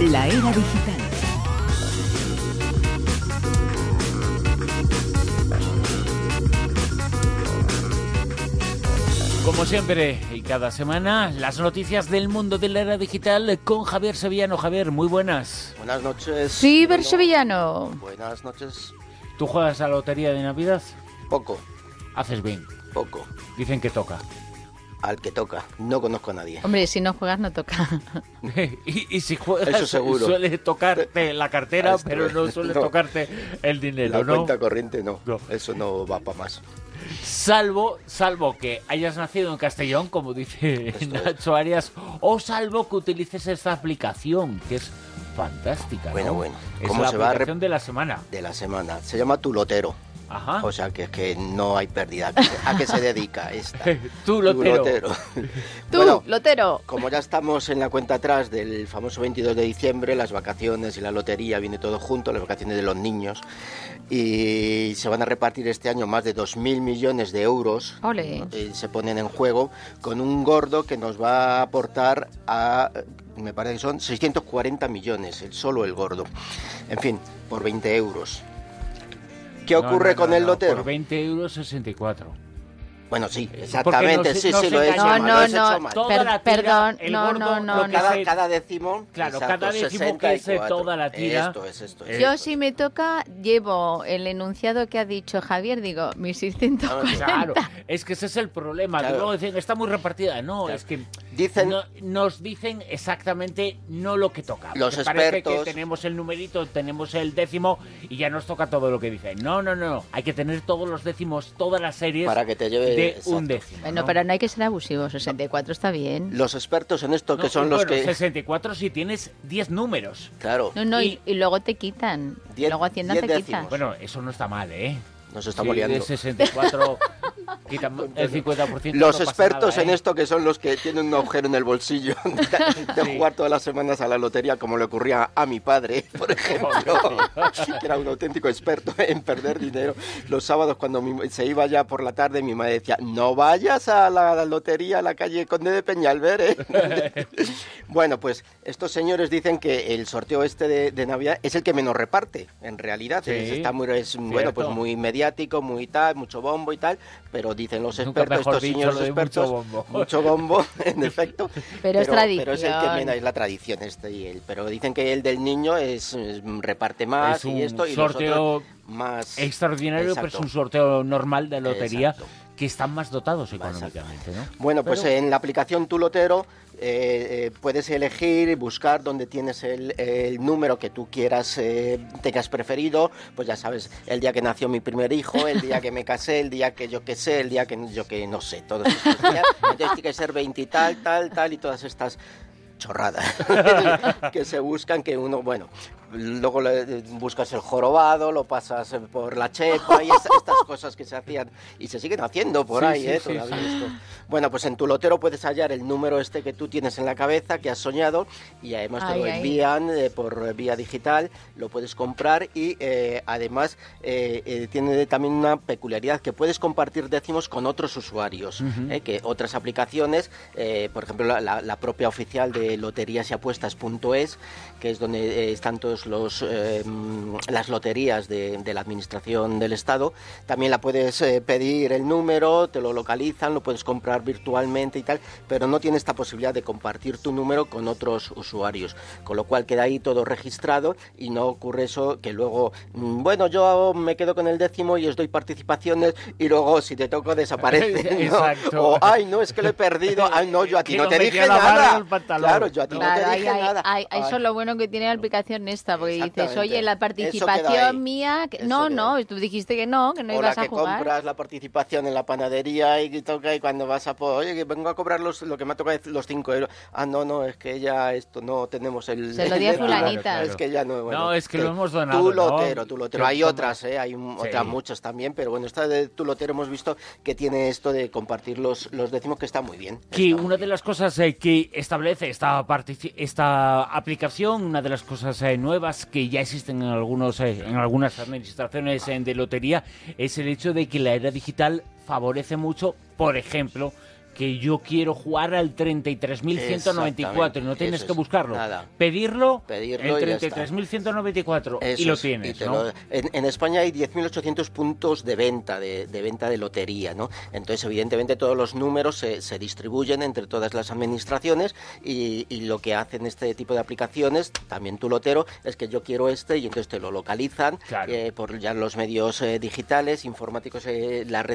La era digital. Como siempre y cada semana, las noticias del mundo de la era digital con Javier Sevillano. Javier, muy buenas. Buenas noches. Sí, Bueno, Sevillano. Buenas noches. ¿Tú juegas a la lotería de Navidad? Poco, Haces bien. poco. Dicen que toca. Al que toca. No conozco a nadie. Hombre, si no juegas no toca. y, y si juegas, Eso seguro. suele tocarte la cartera, pero no suele no. tocarte el dinero, La ¿no? cuenta corriente no. No. Eso no va para más. Salvo, salvo que hayas nacido en Castellón, como dice Esto es. Nacho Arias, o salvo que utilices esta aplicación, que es fantástica. Bueno, ¿no? bueno. Es ¿Cómo la se va a aplicación de la semana. De la semana. Se llama Tu Lotero. Ajá. O sea que es que no hay pérdida. ¿A qué se- ¿A qué se dedica esta? Tu lotero. Tú, Bueno, lotero. Como ya estamos en la cuenta atrás del famoso 22 de diciembre, las vacaciones y la lotería viene todo junto, las vacaciones de los niños, y se van a repartir este año más de 2.000 millones de euros. Ole. eh, se ponen en juego con un gordo que nos va a aportar a, me parece que son 640 millones, el, solo el gordo. En fin, por 20 euros. ¿Qué ocurre no, con no, el lotero? Por 20 euros 64. Bueno, sí, Porque exactamente, sí, sí, lo he hecho No, no, no. perdón, no, no, no, cada, se- cada décimo. Claro, exacto, cada décimo que es, eh, 64. toda la tira. Esto es, esto es. Eh, Yo si me toca, llevo el enunciado que ha dicho Javier, digo, mis 640. Claro, es que ese es el problema. luego dicen, está muy repartida. No, Claro. es que Dicen- no- nos dicen exactamente no lo que toca. Los Porque parece expertos- que tenemos el numerito, tenemos el décimo y ya nos toca todo lo que dicen. No, no, no. Hay que tener todos los décimos, todas las series Para que te lleve- de exacto. un décimo. Bueno, ¿no? pero no hay que ser abusivo, 64 está bien. Los expertos en esto, No, que son los bueno, que... 64 si tienes 10 números. Claro, No, no, Y- luego te quitan. Diez- luego Hacienda te décimos. quita. Bueno, eso no está mal, ¿eh? nos estamos Si liando. de 64 quitan el 50%. Los no expertos nada, en ¿eh? esto, que son los que tienen un agujero en el bolsillo de, de Sí. jugar todas las semanas a la lotería, como le ocurría a mi padre, por ejemplo, que era un auténtico experto en perder dinero. Los sábados, cuando mi- se iba ya por la tarde, mi madre decía, no vayas a la, lotería a la calle Conde de Peñalver, ¿eh?". bueno, pues estos señores dicen que el sorteo este de, de Navidad es el que menos reparte, en realidad. Sí, Es- está muy, es, bueno, pues muy mediático, muy tal, mucho bombo y tal, pero dicen los expertos, estos dicho señores expertos, mucho bombo. mucho bombo, en efecto. Pero es Pero es el que tradición. menos, es la tradición este y el, pero dicen que el del niño es, es- reparte más Es un y esto y los sorteo otros más extraordinario, pero es un sorteo normal de lotería Exacto. Que están más dotados económicamente, ¿no? Bueno, pues Pero- en la aplicación Tu Lotero eh, eh, puedes elegir y buscar donde tienes el, el número que tú quieras, eh, tengas preferido. Pues ya sabes, el día que nació mi primer hijo, el día que me casé, el día que yo que sé, el día que yo que no sé, todos estos días. Entonces tiene que ser 20 y tal, tal, tal y todas estas chorradas que se buscan que uno, bueno, luego le- buscas el jorobado, lo pasas por la chepa y es- estas cosas que se hacían y se siguen haciendo por Sí, ahí, sí, ¿eh? sí, Todavía sí. esto. Bueno, pues en tu lotero puedes hallar el número este que tú tienes en la cabeza, que has soñado, y además te Ay, lo envían eh, por vía digital, lo puedes comprar y eh, además eh, eh, tiene también una peculiaridad que puedes compartir décimos con otros usuarios, eh, que otras aplicaciones, eh, por ejemplo la, la- la propia oficial de loterías y apuestas.es, que es donde eh, están todos los eh, mm, las loterías de, de la administración del Estado, también la puedes eh, pedir el número, te lo localizan, lo puedes comprar virtualmente y tal, pero no tiene esta posibilidad de compartir tu número con otros usuarios, con lo cual queda ahí todo registrado y no ocurre eso que luego, mm, bueno, yo me quedo con el décimo y os doy participaciones y luego si te toco desaparece. O, ay, no, es que lo he perdido, ay, no, yo a ti no te dije a la barra nada. pantalón. Claro, yo a ti no, Claro, te ahí, dije ahí- nada. ahí- eso es lo bueno que tiene la aplicación esta, porque dices, oye, la participación mía, que- no, no, ahí. tú dijiste que no, que no o ibas la a que jugar. compras la participación en la panadería y que toca y cuando vas a oye que vengo a cobrar los, lo que me ha tocado es los 5 euros ah no no es que ya esto no tenemos el Se lo di a fulanita. Claro, es que ya no bueno, No, es que lo hemos donado, ¿no? lotero tu lotero Que hay otras eh hay un- Sí. otras muchas también pero bueno esta de tu lotero hemos visto que tiene esto de compartir los los décimos que está muy bien Que Está una de las cosas eh, que establece esta, esta aplicación, una de las cosas eh, nuevas que ya existen en, algunos, eh, en algunas administraciones eh, de lotería, es el hecho de que la era digital favorece mucho, por ejemplo, que yo quiero jugar al 33.194 y no tienes que buscarlo. nada. Pedirlo, y el está. 33.194 y lo es, tienes, te ¿no? lo- en, en España hay 10.800 puntos de venta, de, de venta de lotería, ¿no? Entonces, evidentemente, todos los números se, se distribuyen entre todas las administraciones y, y lo que hacen este tipo de aplicaciones, también tu lotero, es que yo quiero este y entonces te lo localizan Claro. eh, por ya los medios eh, digitales, informáticos, eh, la red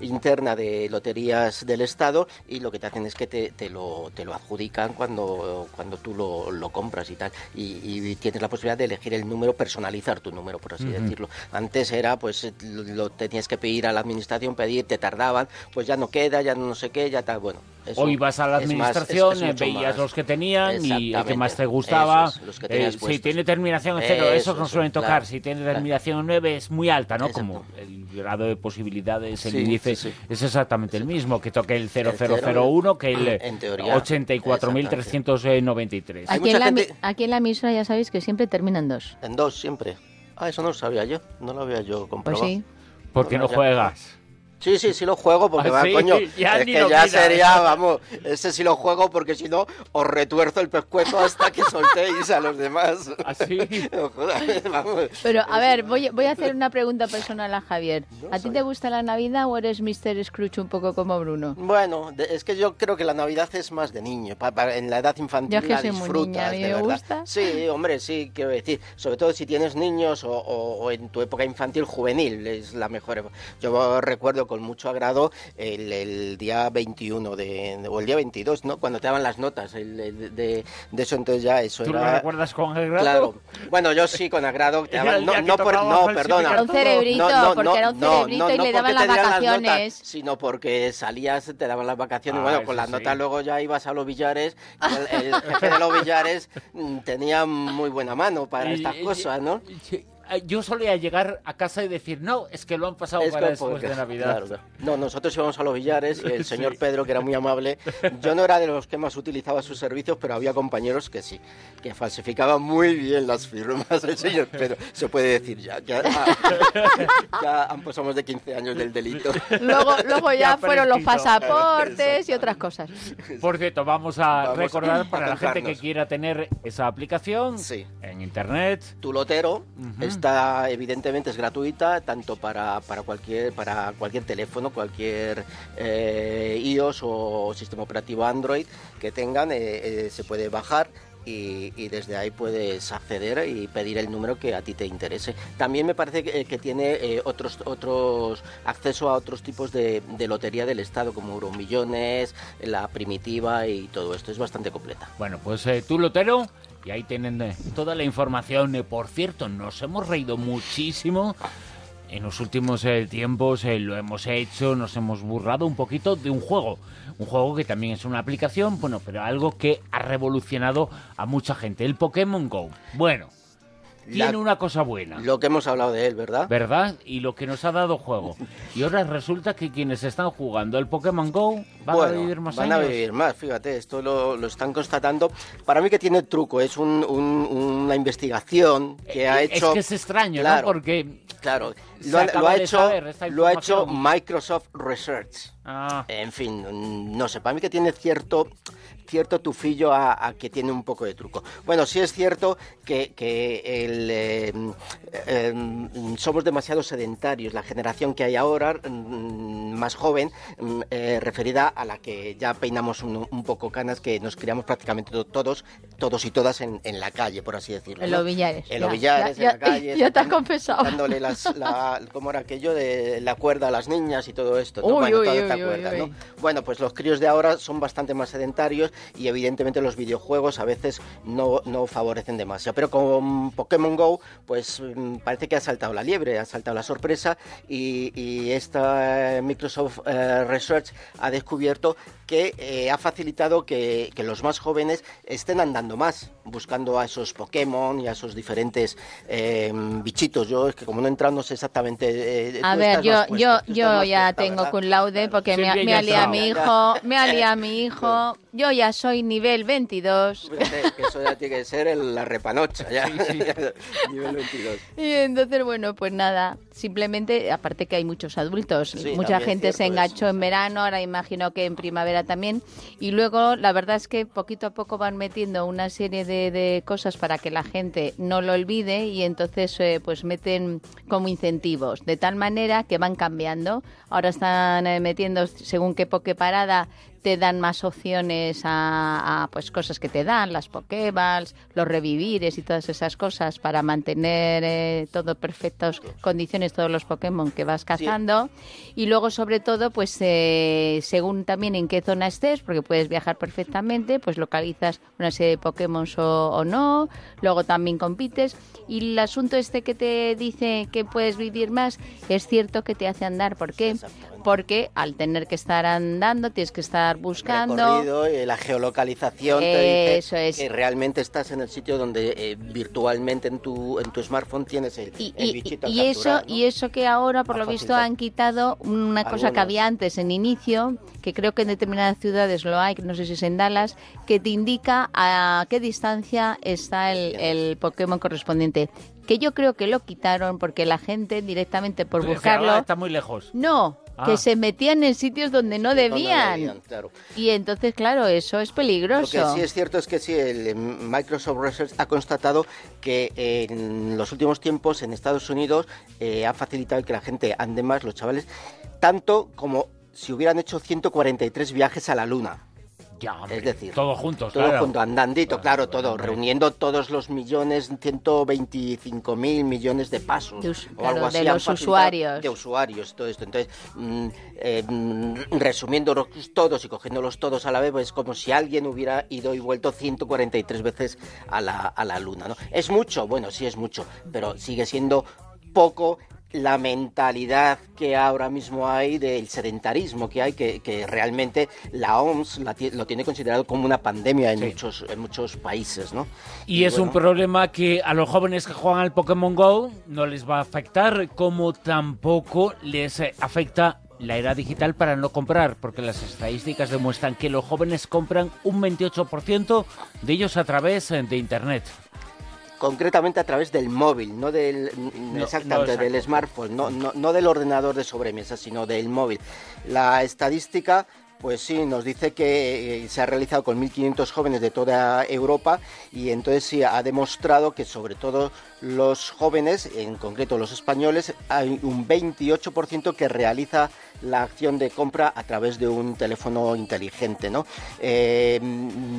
interna de loterías del Estado y lo que te hacen es que te, te, lo, te lo adjudican cuando, cuando tú lo, lo compras y tal. Y, tienes la posibilidad de elegir el número, personalizar tu número, por así decirlo. Antes era, pues lo, tenías que pedir a la administración, pedir, te tardaban, pues ya no queda, ya no sé qué, ya tal. Bueno, eso Hoy vas a la administración, eh, veías los que tenían y el que más te gustaba. Eh, si tiene terminación en cero, esos no suelen tocar. Si tiene claro. terminación nueve es muy alta, ¿no? Como el grado de posibilidades, el sí, índice es exactamente el mismo. Que toque el 0 0,0001, que el 84.393. Aquí, en la, gente... aquí en la emisora ya sabéis que siempre termina en 2. En 2 siempre. Ah, eso no lo sabía yo, no lo había yo pues comprobado. Pues sí. Porque no, no juegas. Sí, sí, sí lo juego porque Ah, va, sí, coño, ya es que ya sería, vamos, ese sí lo juego porque si no os retuerzo el pescuezo hasta que soltéis a los demás. Así. Jodas, vamos. Pero a ver, voy, voy a hacer una pregunta personal a Javier. No ¿A ti te gusta la Navidad o eres Mr. Scrooge un poco como Bruno? Bueno, de- es que yo creo que la Navidad es más de niño. pa- pa- en la edad infantil Yo es que la soy muy disfrutas, niña, a mí de me verdad. gusta. Sí, hombre, sí, quiero decir. Sobre todo si tienes niños o, o- o en tu época infantil juvenil, es la mejor. Yo recuerdo con mucho agrado el, el día 21 de, o el día 22, ¿no? Cuando te daban las notas el- el- de, de eso, entonces ya eso ¿Tú lo era... recuerdas con el grado? Claro. Bueno, yo sí con agrado. te daban- no, no, por- no, perdona. Era un cerebrito, porque era un cerebrito y le porque daban te las dieran notas, vacaciones. sino porque salías, te daban las vacaciones. Ah, bueno, con las sí. notas luego ya ibas a los billares. El, el jefe de los billares mm, tenía muy buena mano para Y- estas y- cosas, ¿no? Y- Yo solía llegar a casa y decir, no, es que lo han pasado Es para después porque- de Navidad. claro, claro. No, nosotros íbamos a los billares y el Sí. señor Pedro, que era muy amable, yo no era de los que más utilizaba sus servicios, pero había compañeros que sí, que falsificaban muy bien las firmas. El señor Pedro, se puede decir ya, ya, ya han pasado más de 15 años del delito. Luego, luego ya Ya fueron los pasaportes y otras cosas. Por cierto, vamos a Vamos a- recordar para a la gente que quiera tener esa aplicación Sí. en internet. Tu lotero. Está evidentemente es gratuita tanto para, para cualquier para cualquier teléfono, cualquier eh, iOS o sistema operativo Android que tengan eh, eh, se puede bajar y, desde ahí puedes acceder y pedir el número que a ti te interese. También me parece que, tiene otros otros acceso a otros tipos de, de lotería del Estado como Euromillones, la primitiva y todo esto es bastante completa. Bueno, pues eh, tú lotero y ahí tienen eh, toda la información. Eh, por cierto, nos hemos reído muchísimo. En los últimos eh, tiempos lo hemos hecho, nos hemos burlado un poquito de un juego. Un juego que también es una aplicación, bueno, pero algo que ha revolucionado a mucha gente. El Pokémon Go. Bueno, La- tiene una cosa buena. Lo que hemos hablado de él, ¿verdad? ¿Verdad? Y lo que nos ha dado juego. Y ahora resulta que quienes están jugando el Pokémon Go van Bueno, a vivir más van años. a vivir más, fíjate, esto lo, lo están constatando. Para mí que tiene truco, es un- un- una investigación que ha Eh, hecho... Es que es extraño, Claro. ¿no? Porque... Claro, lo, ha- lo ha hecho, lo ha hecho. Microsoft Research. Ah, En fin, no sé, para mí que tiene cierto, cierto tufillo a, a que tiene un poco de truco. Bueno, sí es cierto que, que el, eh, eh, somos demasiado sedentarios. La generación que hay ahora, mm, más joven, mm, eh, referida a la que ya peinamos un, un poco canas, que nos criamos prácticamente to- todos, todos y todas en, en la calle, por así decirlo. En los billares. En los billares, ya, en la calle. ya te has confesado. Dándole las, la, ¿cómo era aquello? De la cuerda a las niñas y todo esto. ¿no? Uy, Bueno, uy, uy. ¿no? Bueno, pues los críos de ahora son bastante más sedentarios y evidentemente los videojuegos a veces no, no favorecen demasiado. Pero con Pokémon Go, pues mm, parece que ha saltado la liebre, ha saltado la sorpresa y, y esta eh, Microsoft eh, Research ha descubierto que eh, ha facilitado que, que los más jóvenes estén andando más, buscando a esos Pokémon y a esos diferentes eh, bichitos. Yo es que como no he entrado no sé exactamente... eh, A ver, yo, yo, yo ya puesta, tengo ¿verdad? laude porque me, me alía a mi hijo, me alía a mi hijo, yo ya soy nivel 22. Fíjate, que eso ya tiene que ser el- la repanocha, ya. Sí, sí. Nivel 22. Y entonces, bueno, pues nada, simplemente, aparte que hay muchos adultos, Sí, mucha gente se enganchó eso. en verano, ahora imagino que en primavera también. Y luego, la verdad es que poquito a poco van metiendo una serie de, cosas para que la gente no lo olvide y entonces eh, pues meten como incentivos, de tal manera que van cambiando. Ahora están eh, metiendo, según qué parada, te dan más opciones a, pues cosas que te dan, las Pokéballs, los revivires y todas esas cosas para mantener eh, todo perfectas condiciones, todos los Pokémon que vas cazando. Y luego, sobre todo, pues eh, según también en qué zona estés, porque puedes viajar perfectamente, pues localizas una serie de Pokémon o, no, luego también compites. Y el asunto este que te dice que puedes vivir más, es cierto que te hace andar. ¿Por qué? Porque al tener que estar andando, tienes que estar buscando. Eh, la geolocalización te dice que realmente estás en el sitio donde eh, virtualmente en tu, en tu smartphone tienes el, y, bichito y, eso Y eso que ahora, por lo visto, han quitado una cosa que había antes en inicio, que creo que en determinadas ciudades lo hay, no sé si es en Dallas, que te indica a qué distancia está el, el Pokémon correspondiente. Que yo creo que lo quitaron porque la gente directamente por buscarlo está muy lejos. No, que ah. se metían en sitios donde no debían. Y entonces, claro, eso es peligroso. Lo que sí es cierto es que sí, el eh, Microsoft Research ha constatado que en los últimos tiempos en Estados Unidos eh, ha facilitado que la gente ande más, los chavales, tanto como si hubieran hecho 143 viajes a la Luna es decir, todos juntos, todo junto, andandito, claro, todo, reuniendo todos los millones, 125 mil millones de pasos o algo así. De los usuarios. De usuarios, todo esto. Entonces, mm, eh, mm, resumiéndolos todos y cogiéndolos todos a la vez, pues es como si alguien hubiera ido y vuelto 143 veces a la, a la Luna. ¿no? ¿Es mucho? Bueno, sí es mucho, pero sigue siendo poco la mentalidad que ahora mismo hay del sedentarismo que hay, que, realmente la OMS lo tiene considerado como una pandemia en, muchos, en muchos países. ¿no? Y, es un problema que a los jóvenes que juegan al Pokémon Go no les va a afectar, como tampoco les afecta la era digital para no comprar, porque las estadísticas demuestran que los jóvenes compran un 28% de ellos a través de Internet concretamente a través del móvil, no del exactamente del smartphone, no, no, no del ordenador de sobremesa, sino del móvil. La estadística pues sí, nos dice que eh, se ha realizado con 1.500 jóvenes de toda Europa y entonces sí ha demostrado que sobre todo los jóvenes, en concreto los españoles, hay un 28% que realiza la acción de compra a través de un teléfono inteligente. ¿no? Eh,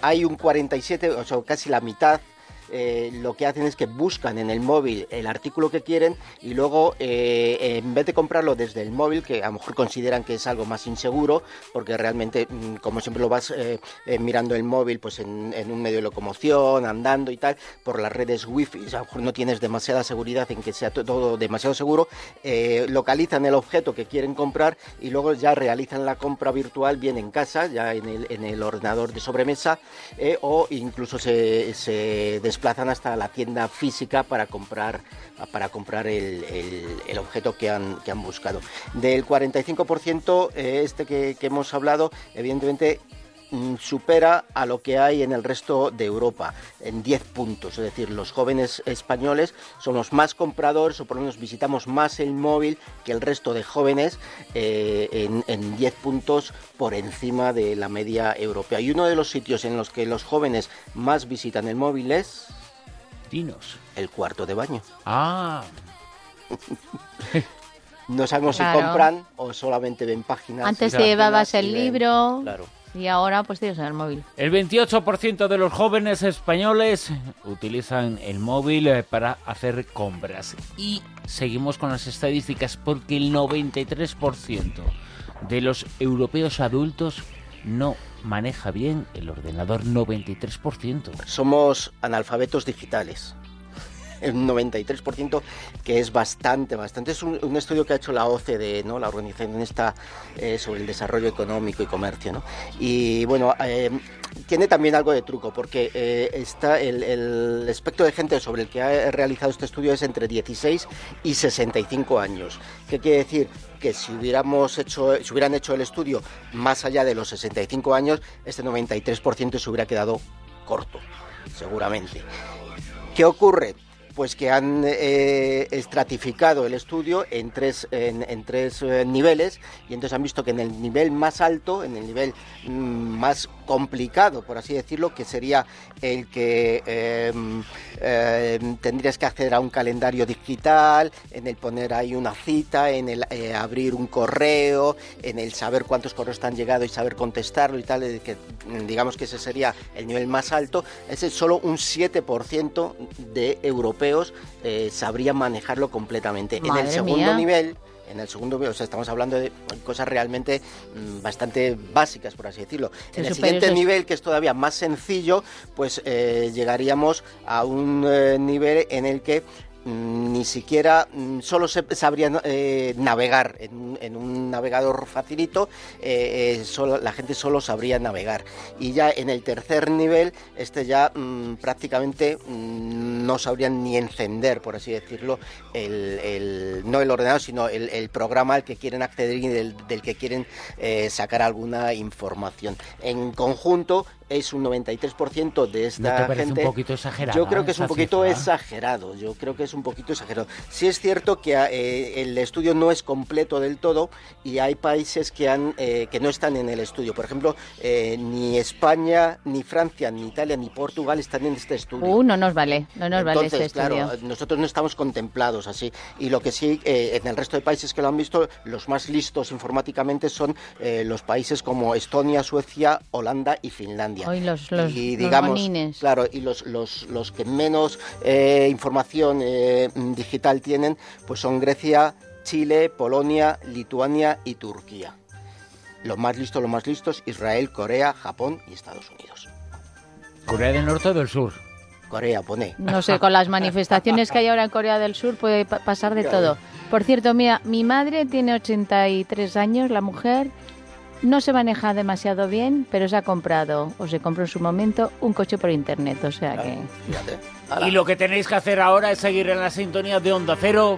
hay un 47, o sea, casi la mitad eh, lo que hacen es que buscan en el móvil el artículo que quieren y luego eh, en vez de comprarlo desde el móvil, que a lo mejor consideran que es algo más inseguro, porque realmente mm, como siempre lo vas eh, mirando el móvil pues en, un medio de locomoción, andando y tal, por las redes wifi, a lo mejor no tienes demasiada seguridad en que sea todo demasiado seguro, localizan el objeto que quieren comprar y luego ya realizan la compra virtual bien en casa, ya en el, en el ordenador de sobremesa o incluso se, se desplazan hasta la tienda física para comprar, para comprar el, el, objeto que han, que han buscado. Del 45% eh, este que, hemos hablado, evidentemente supera a lo que hay en el resto de Europa en 10 puntos. Es decir, los jóvenes españoles somos más compradores o por lo menos visitamos más el móvil que el resto de jóvenes eh, en, 10 puntos por encima de la media europea. Y uno de los sitios en los que los jóvenes más visitan el móvil es... Dinos. El cuarto de baño. Ah. no sabemos si compran o solamente ven páginas. Antes te llevabas el libro. Claro. Y ahora pues tienes el móvil. El 28% de los jóvenes españoles utilizan el móvil eh, para hacer compras. Y seguimos con las estadísticas porque el 93% de los europeos adultos no maneja bien el ordenador 93%. Somos analfabetos digitales un 93%, que es bastante, bastante. Es un, estudio que ha hecho la OCDE, ¿no? la organización esta eh, sobre el desarrollo económico y comercio. ¿no? Y bueno, eh, tiene también algo de truco, porque eh, está el, el, espectro de gente sobre el que ha realizado este estudio es entre 16 y 65 años. ¿Qué quiere decir? que si hubiéramos hecho, si hubieran hecho el estudio más allá de los 65 años, este 93% se hubiera quedado corto, seguramente. ¿Qué ocurre? Pues que han eh, estratificado el estudio en tres, en, tres eh, niveles y entonces han visto que en el nivel más alto, en el nivel mm, más complicado, por así decirlo, que sería el que em, em, tendrías que acceder a un calendario digital, en el poner ahí una cita, en el eh, abrir un correo, en el saber cuántos correos te han llegado y saber contestarlo y tal, que digamos que ese sería el nivel más alto, ese solo un 7% de europeos eh, sabrían manejarlo completamente. en el segundo nivel en el segundo, o sea, estamos hablando de cosas realmente mm, bastante básicas, por así decirlo. en el siguiente nivel, que es todavía más sencillo, pues eh, llegaríamos a un eh, nivel en el que ni siquiera mm, solo se sabría eh, navegar en, un navegador facilito, eh, eh, la gente solo sabría navegar. Y ya en el tercer nivel, este ya mm, prácticamente no sabrían ni encender, por así decirlo, el, no el ordenador, sino el, programa al que quieren acceder y del, que quieren sacar alguna información. En conjunto, es un 93% de esta gente. un poquito exagerado? Yo creo que es un poquito exagerado. Yo creo que es un poquito exagerado. Sí es cierto que eh, el estudio no es completo del todo y hay países que han eh, que no están en el estudio. Por ejemplo, eh, ni España, ni Francia, ni Italia, ni Portugal están en este estudio. Uh, no nos vale, no nos vale este claro, nosotros no estamos contemplados así. Y lo que sí, en el resto de países que lo han visto, los más listos informáticamente son los países como Estonia, Suecia, Holanda y Finlandia. Hoy los, los, y digamos, claro, y los, los, los que menos eh, información eh, digital tienen, pues son Grecia, Chile, Polonia, Lituania y Turquía. Los más listos, los más listos, Israel, Corea, Japón y Estados Unidos. ¿Corea del Norte o del Sur? Corea, pone. No sé, con las manifestaciones que hay ahora en Corea del Sur puede pasar de todo. Por cierto, mira, mi madre tiene 83 años, la mujer, no se maneja demasiado bien, pero se ha comprado, o se compró en su momento, un coche por internet. O sea que. Y lo que tenéis que hacer ahora es seguir en la sintonía de Onda Cero